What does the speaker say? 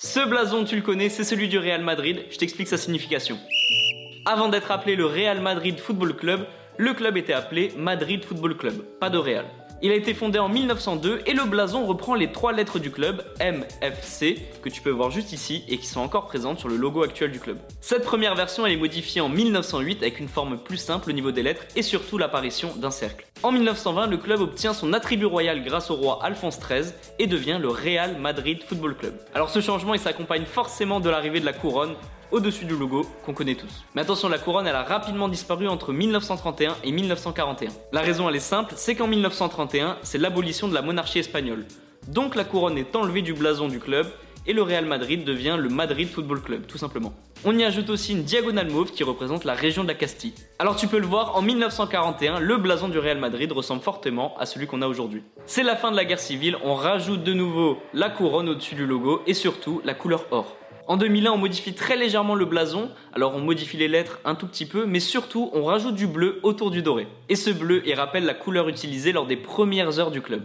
Ce blason, tu le connais, c'est celui du Real Madrid, je t'explique sa signification. Avant d'être appelé le Real Madrid Football Club, le club était appelé Madrid Football Club, pas de Real. Il a été fondé en 1902 et le blason reprend les trois lettres du club, MFC, que tu peux voir juste ici et qui sont encore présentes sur le logo actuel du club. Cette première version est modifiée en 1908 avec une forme plus simple au niveau des lettres et surtout l'apparition d'un cercle. En 1920, le club obtient son attribut royal grâce au roi Alphonse XIII et devient le Real Madrid Football Club. Alors ce changement il s'accompagne forcément de l'arrivée de la couronne au-dessus du logo qu'on connaît tous. Mais attention, la couronne elle a rapidement disparu entre 1931 et 1941. La raison elle est simple, c'est qu'en 1931, c'est l'abolition de la monarchie espagnole. Donc la couronne est enlevée du blason du club et le Real Madrid devient le Madrid Football Club, tout simplement. On y ajoute aussi une diagonale mauve qui représente la région de la Castille. Alors tu peux le voir, en 1941, le blason du Real Madrid ressemble fortement à celui qu'on a aujourd'hui. C'est la fin de la guerre civile, on rajoute de nouveau la couronne au-dessus du logo et surtout la couleur or. En 2001, on modifie très légèrement le blason, alors on modifie les lettres un tout petit peu, mais surtout on rajoute du bleu autour du doré. Et ce bleu, il rappelle la couleur utilisée lors des premières heures du club.